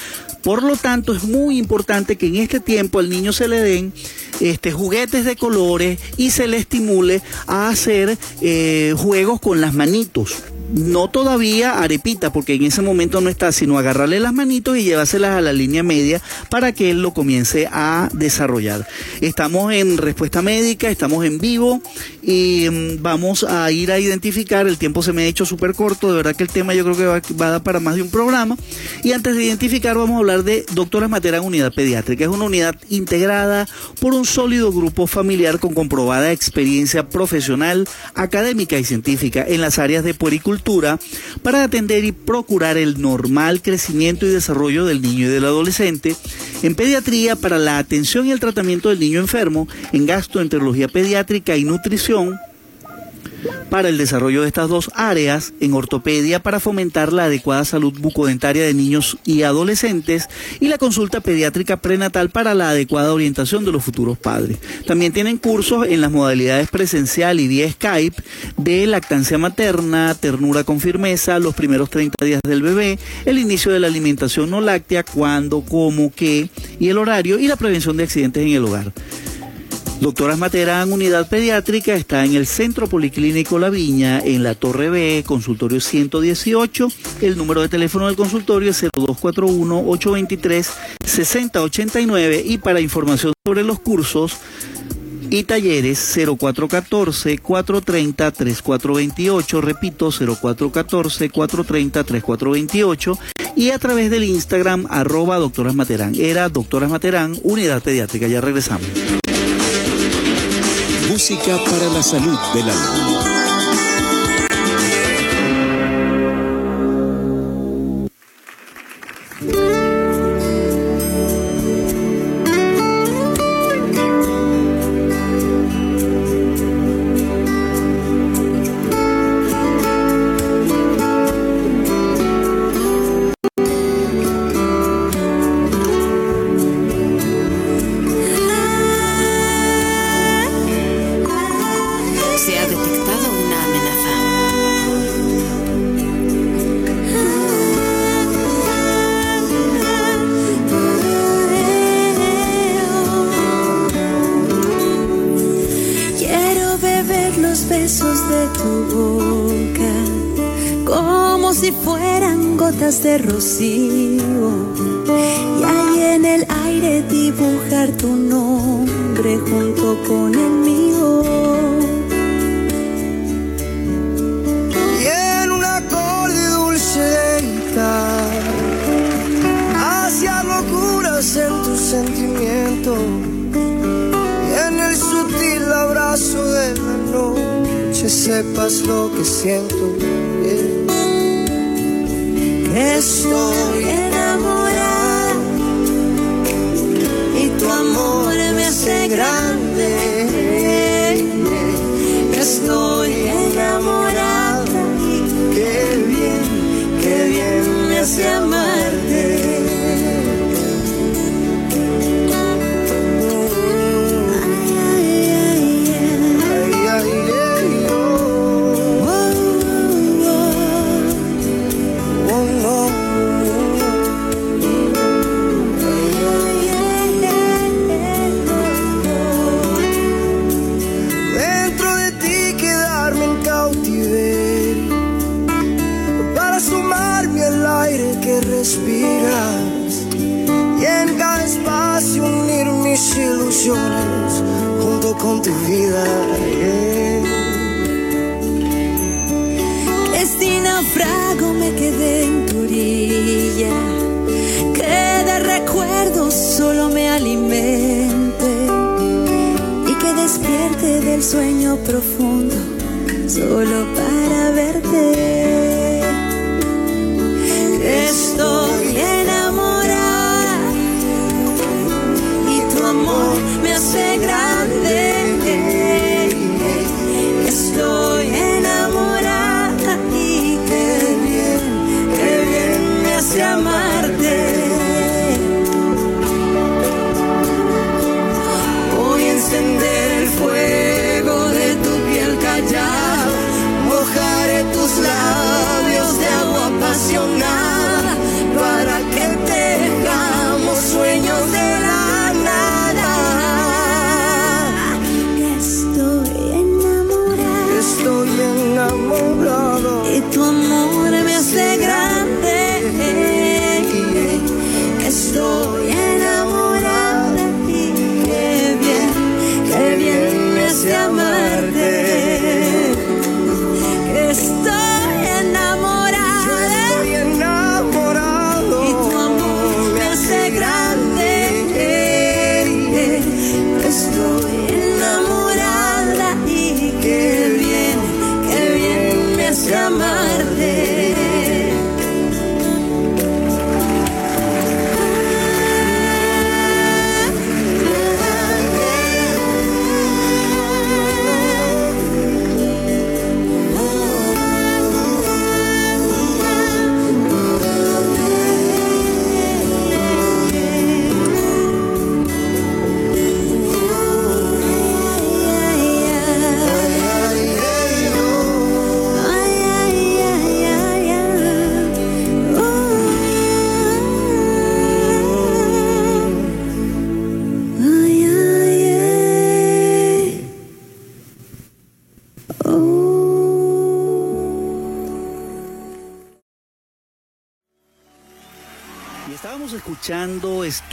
Por lo tanto, es muy importante que en este tiempo al niño se le den este, juguetes de colores y se le estimule a hacer eh, juegos con las manitos. No todavía arepita, porque en ese momento no está, sino agarrarle las manitos y llevárselas a la línea media para que él lo comience a desarrollar. Estamos en respuesta médica, estamos en vivo y mm, vamos a ir a identificar, el tiempo se me ha hecho súper corto, de verdad que el tema yo creo que va, va a dar para más de un programa. Y antes de identificar vamos a hablar de Doctora Matera Unidad Pediátrica, es una unidad integrada por un sólido grupo familiar con comprobada experiencia profesional, académica y científica en las áreas de puericultura, para atender y procurar el normal crecimiento y desarrollo del niño y del adolescente, en pediatría para la atención y el tratamiento del niño enfermo, en gastroenterología pediátrica y nutrición, para el desarrollo de estas dos áreas en ortopedia para fomentar la adecuada salud bucodentaria de niños y adolescentes y la consulta pediátrica prenatal para la adecuada orientación de los futuros padres. También tienen cursos en las modalidades presencial y vía Skype de lactancia materna, ternura con firmeza, los primeros 30 días del bebé, el inicio de la alimentación no láctea, cuándo, cómo, qué y el horario y la prevención de accidentes en el hogar. Doctoras Materán, unidad pediátrica, está en el Centro Policlínico La Viña, en la Torre B, consultorio 118. El número de teléfono del consultorio es 0241-823-6089 y para información sobre los cursos y talleres 0414-430-3428, repito, 0414-430-3428 y a través del Instagram arroba doctoras Materán. Era doctoras Materán, unidad pediátrica. Ya regresamos. Música para la salud del alma.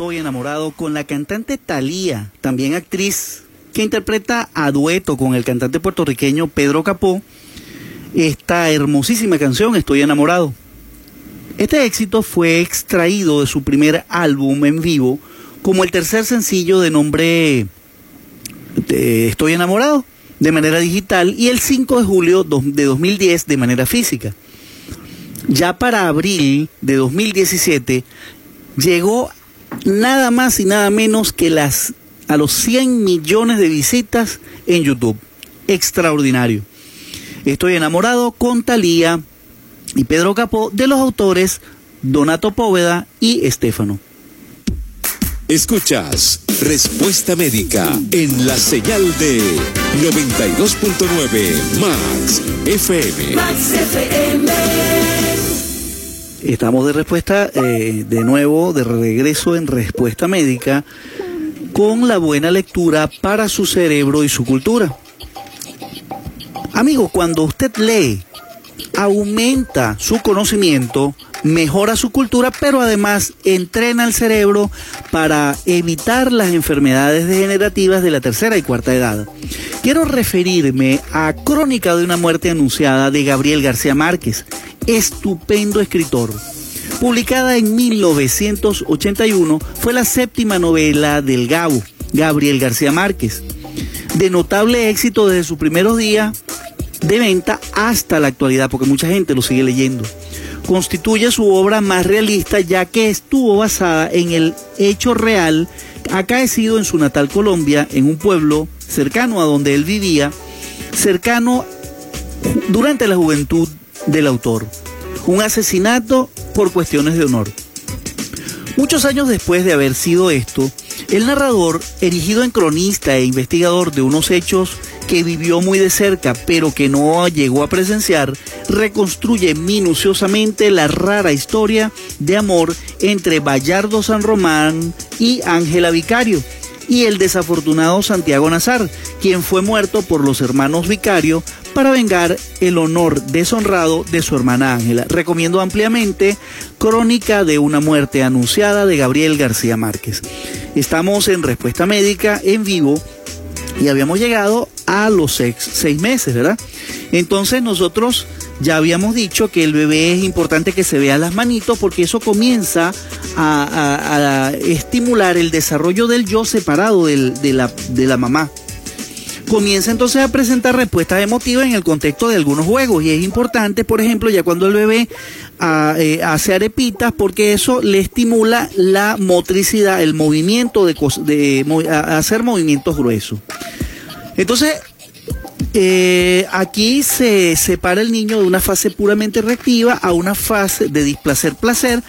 Estoy enamorado con la cantante Thalía, también actriz, que interpreta a dueto con el cantante puertorriqueño Pedro Capó esta hermosísima canción Estoy enamorado. Este éxito fue extraído de su primer álbum en vivo como el tercer sencillo de nombre Estoy enamorado de manera digital y el 5 de julio de 2010 de manera física. Ya para abril de 2017 llegó nada más y nada menos que las a los 100 millones de visitas en YouTube. Extraordinario. Estoy enamorado con Talía y Pedro Capó de los autores Donato Póveda y Estefano. Escuchas Respuesta Médica en la señal de 92.9 Max FM. Max FM. Estamos de respuesta, eh, de nuevo, de regreso en Respuesta Médica, con la buena lectura para su cerebro y su cultura. Amigo, cuando usted lee, aumenta su conocimiento, mejora su cultura, pero además entrena el cerebro para evitar las enfermedades degenerativas de la tercera y cuarta edad. Quiero referirme a Crónica de una muerte anunciada de Gabriel García Márquez, estupendo escritor. Publicada en 1981, fue la séptima novela del Gabo, Gabriel García Márquez. De notable éxito desde sus primeros días de venta hasta la actualidad, porque mucha gente lo sigue leyendo. Constituye su obra más realista ya que estuvo basada en el hecho real acaecido en su natal Colombia, en un pueblo cercano a donde él vivía, cercano durante la juventud del autor. Un asesinato por cuestiones de honor. Muchos años después de haber sido esto, el narrador, erigido en cronista e investigador de unos hechos que vivió muy de cerca pero que no llegó a presenciar, reconstruye minuciosamente la rara historia de amor entre Bayardo San Román y Ángela Vicario y el desafortunado Santiago Nazar, quien fue muerto por los hermanos Vicario para vengar el honor deshonrado de su hermana Ángela. Recomiendo ampliamente Crónica de una muerte anunciada de Gabriel García Márquez. Estamos en Respuesta Médica en vivo y habíamos llegado a los seis, meses, ¿verdad? Entonces nosotros ya habíamos dicho que el bebé es importante que se vea las manitos porque eso comienza a, estimular el desarrollo del yo separado de la mamá. Comienza entonces a presentar respuestas emotivas en el contexto de algunos juegos y es importante, por ejemplo, ya cuando el bebé ah, eh, hace arepitas porque eso le estimula la motricidad, el movimiento de, hacer movimientos gruesos. Entonces, eh, aquí se separa el niño de una fase puramente reactiva a una fase de displacer-placer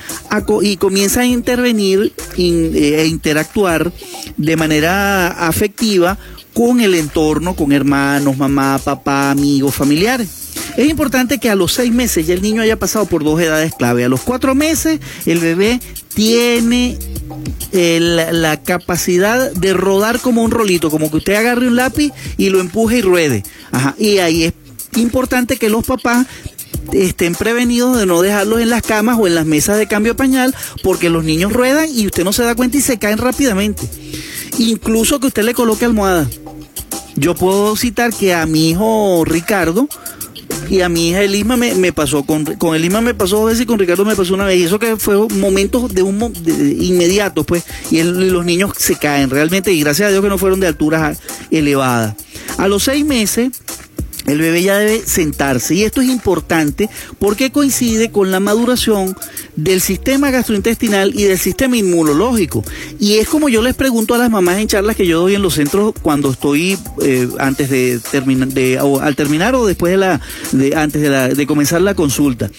y comienza a intervenir in- eh, e interactuar de manera afectiva con el entorno, con hermanos, mamá, papá, amigos, familiares. Es importante que a los seis meses ya el niño haya pasado por dos edades clave. A los cuatro meses el bebé tiene eh, la, capacidad de rodar como un rolito, como que usted agarre un lápiz y lo empuje y ruede. Ajá. Y ahí es importante que los papás estén prevenidos de no dejarlos en las camas o en las mesas de cambio pañal, porque los niños ruedan y usted no se da cuenta y se caen rápidamente. Incluso que usted le coloque almohada. Yo puedo citar que a mi hijo Ricardo y a mi hija Elisma me, me pasó, con, con Elisma me pasó dos veces y con Ricardo me pasó una vez. Y eso que fue momentos de un inmediatos, pues, y los niños se caen realmente, y gracias a Dios que no fueron de alturas elevadas. A los seis meses, el bebé ya debe sentarse y esto es importante porque coincide con la maduración del sistema gastrointestinal y del sistema inmunológico. Y es como yo les pregunto a las mamás en charlas que yo doy en los centros cuando estoy eh, antes de terminar, o al terminar o después de la, antes de comenzar la consulta.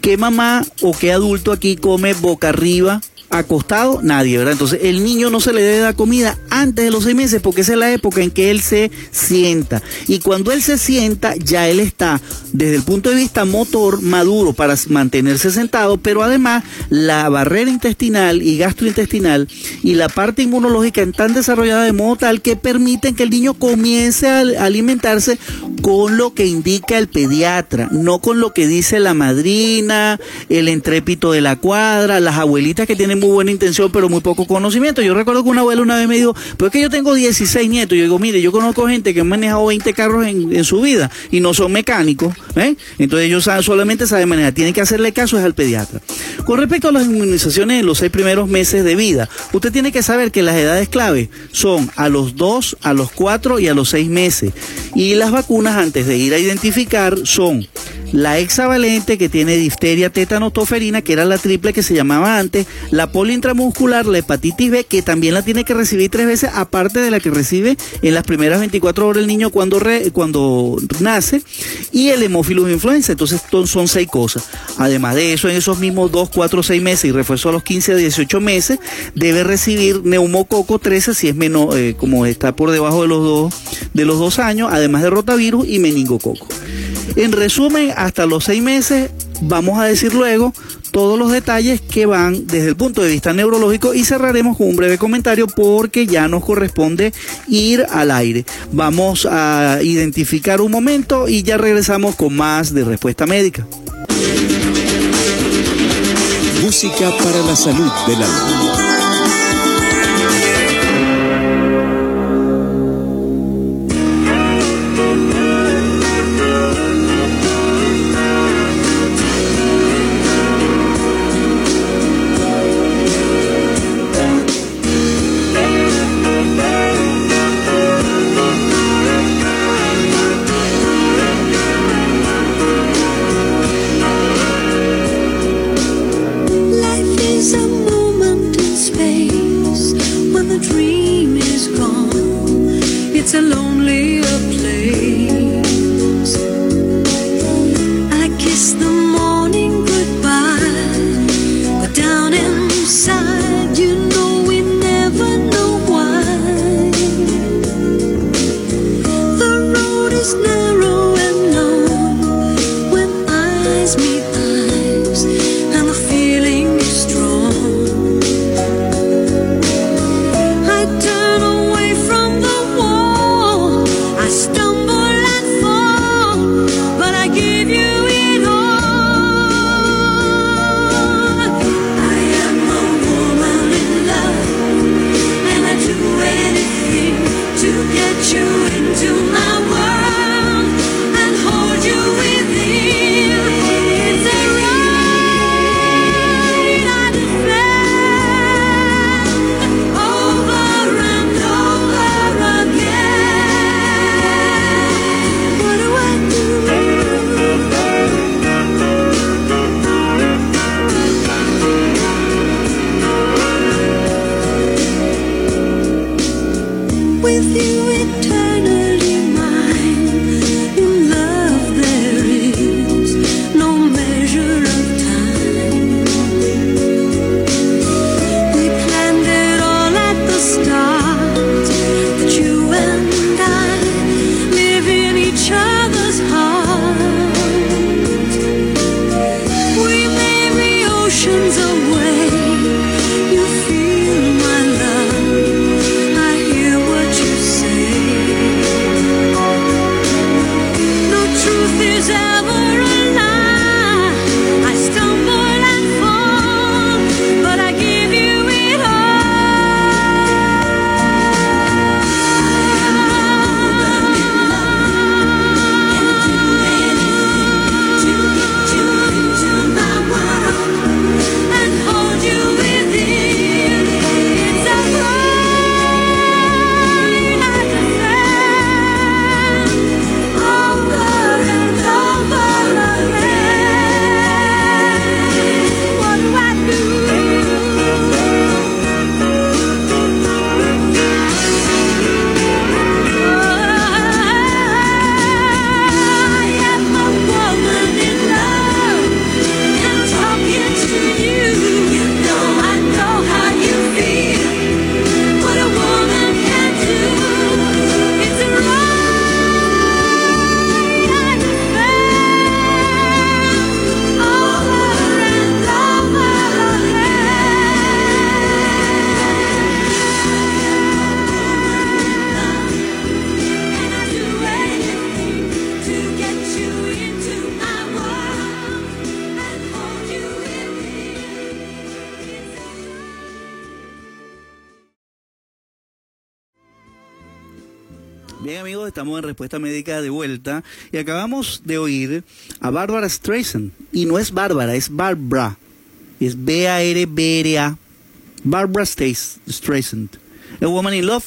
¿Qué mamá o qué adulto aquí come boca arriba acostado, nadie, ¿verdad? Entonces el niño no se le debe dar comida antes de los seis meses porque esa es la época en que él se sienta. Y cuando él se sienta, ya él está desde el punto de vista motor maduro para mantenerse sentado, pero además la barrera intestinal y gastrointestinal y la parte inmunológica están desarrolladas de modo tal que permiten que el niño comience a alimentarse con lo que indica el pediatra, no con lo que dice la madrina, el entrépito de la cuadra, las abuelitas que tienen muy buena intención pero muy poco conocimiento. Yo recuerdo que una abuela una vez me dijo, pues es que yo tengo 16 nietos. Yo digo, mire, yo conozco gente que ha manejado 20 carros en, en su vida y no son mecánicos, ¿eh? Entonces ellos saben- solamente saben manejar. Tienen que hacerle caso es al pediatra. Con respecto a las inmunizaciones en los seis primeros meses de vida, usted tiene que saber que las edades clave son a los 2, a los 4 y a los 6 meses. Y las vacunas, antes de ir a identificar, son la hexavalente que tiene difteria, tétano, toferina, que era la triple que se llamaba antes, la polio intramuscular, la hepatitis B, que también la tiene que recibir tres veces, aparte de la que recibe en las primeras 24 horas el niño cuando, re- cuando nace, y el hemófilus influenza. Entonces to- son seis cosas. Además de eso, en esos mismos 2, 4, 6 meses y refuerzo a los 15 a 18 meses, debe recibir neumococo 13 si es menor, eh, como está por debajo de los dos, de los dos años, además de rotavirus y meningococo. En resumen, hasta los seis meses, vamos a decir luego todos los detalles que van desde el punto de vista neurológico y cerraremos con un breve comentario porque ya nos corresponde ir al aire. Vamos a identificar un momento y ya regresamos con más de respuesta médica. Música para la salud del alma. Respuesta Médica de vuelta y acabamos de oír a Barbara Streisand. Y no es Bárbara, es Barbara. Es B-A-R-B-R-A. Barbara Streisand. A Woman in Love.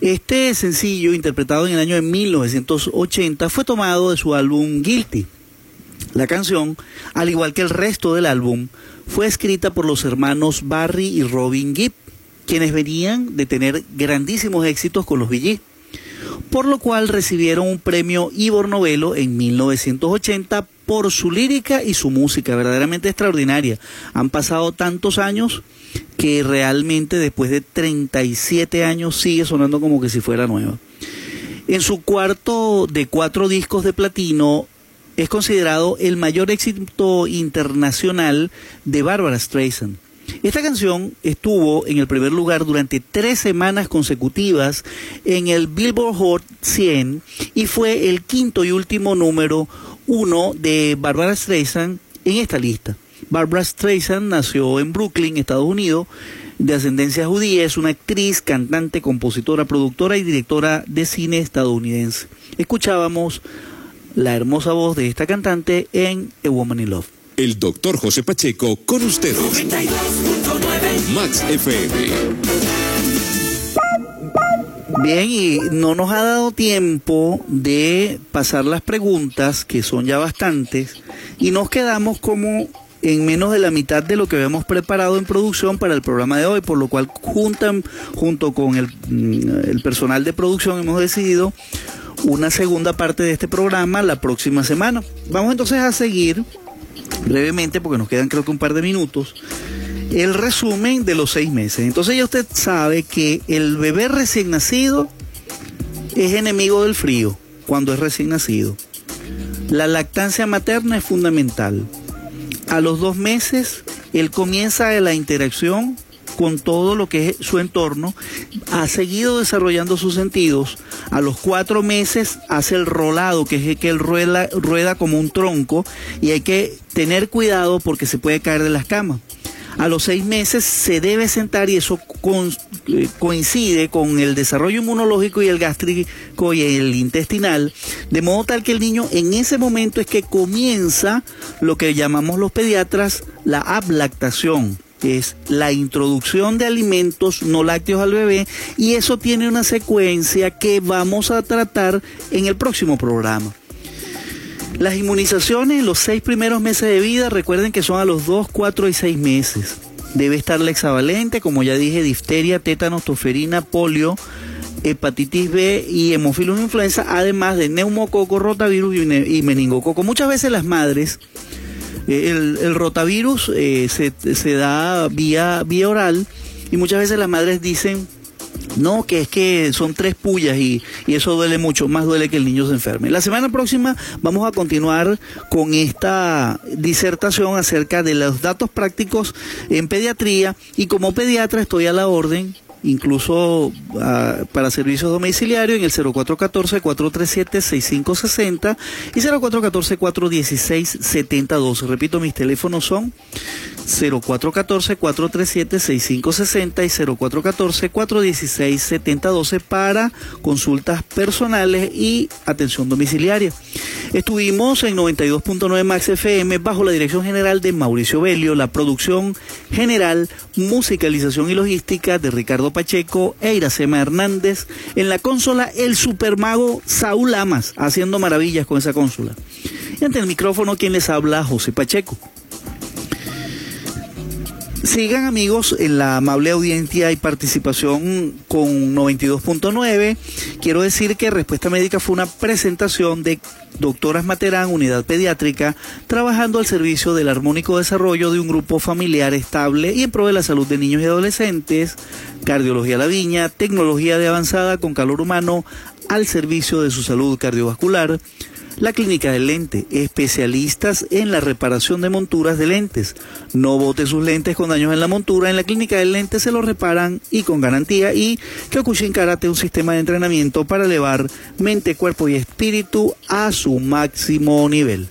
Este sencillo, interpretado en el año de 1980, fue tomado de su álbum Guilty. La canción, al igual que el resto del álbum, fue escrita por los hermanos Barry y Robin Gibb, quienes venían de tener grandísimos éxitos con los Bee por lo cual recibieron un premio Ivor Novello en 1980 por su lírica y su música, verdaderamente extraordinaria. Han pasado tantos años que realmente después de 37 años sigue sonando como que si fuera nueva. En su cuarto de cuatro discos de platino es considerado el mayor éxito internacional de Barbara Streisand. Esta canción estuvo en el primer lugar durante tres semanas consecutivas en el Billboard Hot 100 y fue el quinto y último número uno de Barbara Streisand en esta lista. Barbara Streisand nació en Brooklyn, Estados Unidos, de ascendencia judía, es una actriz, cantante, compositora, productora y directora de cine estadounidense. Escuchábamos la hermosa voz de esta cantante en A Woman in Love. El doctor José Pacheco con ustedes. Max FM. Bien, y no nos ha dado tiempo de pasar las preguntas, que son ya bastantes, y nos quedamos como en menos de la mitad de lo que habíamos preparado en producción para el programa de hoy, por lo cual juntan, junto con el, mm, el personal de producción hemos decidido una segunda parte de este programa la próxima semana. Vamos entonces a seguir brevemente, porque nos quedan creo que un par de minutos, el resumen de los seis meses. Entonces ya usted sabe que el bebé recién nacido es enemigo del frío cuando es recién nacido. La lactancia materna es fundamental. A los dos meses, él comienza la interacción con todo lo que es su entorno, ha seguido desarrollando sus sentidos. A los cuatro meses hace el rolado, que es que él rueda, como un tronco y hay que tener cuidado porque se puede caer de las camas. A los seis meses se debe sentar y eso eh, coincide con el desarrollo inmunológico y el gástrico y el intestinal, de modo tal que el niño en ese momento es que comienza lo que llamamos los pediatras la ablactación es la introducción de alimentos no lácteos al bebé y eso tiene una secuencia que vamos a tratar en el próximo programa. Las inmunizaciones en los seis primeros meses de vida, recuerden que son a los 2, 4 y 6 meses. Debe estar la hexavalente, como ya dije, difteria, tétanos, toferina, polio, hepatitis B y hemófilos influenza, además de neumococo, rotavirus y, meningococo. Muchas veces las madres, el, el rotavirus eh, se, se da vía, vía oral y muchas veces las madres dicen, no, que es que son tres pullas y, y eso duele mucho, más duele que el niño se enferme. La semana próxima vamos a continuar con esta disertación acerca de los datos prácticos en pediatría y como pediatra estoy a la orden incluso ah, para servicios domiciliarios en el 0414-437-6560 y 0414-416-7012. Repito, mis teléfonos son 0414-437-6560 y 0414-416-7012 para consultas personales y atención domiciliaria. Estuvimos en 92.9 Max FM bajo la dirección general de Mauricio Belio, la producción general, musicalización y logística de Ricardo Pacheco e Iracema Hernández, en la consola el supermago Saúl Lamas, haciendo maravillas con esa consola. Y ante el micrófono quien les habla, José Pacheco. Sigan amigos en la amable audiencia y participación con 92.9. Quiero decir que Respuesta Médica fue una presentación de Doctoras Materán, Unidad Pediátrica, trabajando al servicio del armónico desarrollo de un grupo familiar estable y en pro de la salud de niños y adolescentes, cardiología la viña, tecnología de avanzada con calor humano al servicio de su salud cardiovascular, la Clínica del Lente, especialistas en la reparación de monturas de lentes. No bote sus lentes con daños en la montura. En la Clínica del Lente se los reparan y con garantía. Y Kyokushin Karate, un sistema de entrenamiento para elevar mente, cuerpo y espíritu a su máximo nivel.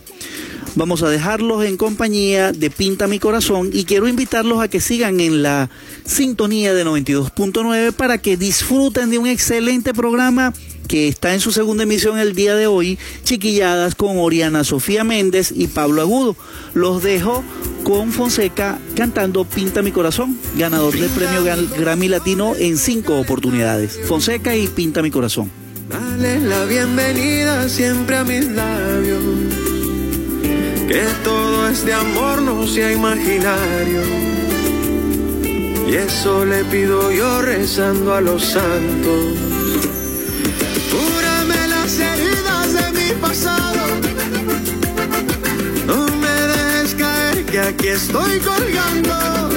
Vamos a dejarlos en compañía de Pinta mi corazón y quiero invitarlos a que sigan en la sintonía de 92.9 para que disfruten de un excelente programa que está en su segunda emisión el día de hoy, chiquilladas con Oriana Sofía Méndez y Pablo Agudo. Los dejo con Fonseca cantando Pinta mi corazón, ganador del premio Grammy Latino en cinco oportunidades. Fonseca y Pinta mi corazón. Dale la bienvenida siempre a mis labios. Que todo este amor no sea imaginario. Y eso le pido yo rezando a los santos. Aquí estoy colgando.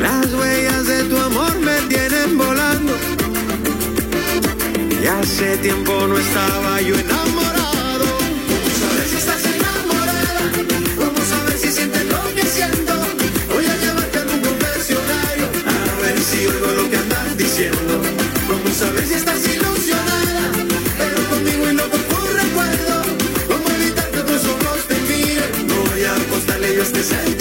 Las huellas de tu amor me tienen volando. Y hace tiempo no estaba yo enamorado. Vamos a ver si estás enamorada. Vamos a ver si sientes lo que siento. Voy a llevarte a un confesionario. A ver si oigo lo que andas diciendo. Vamos a ver si estás ilusionada. represent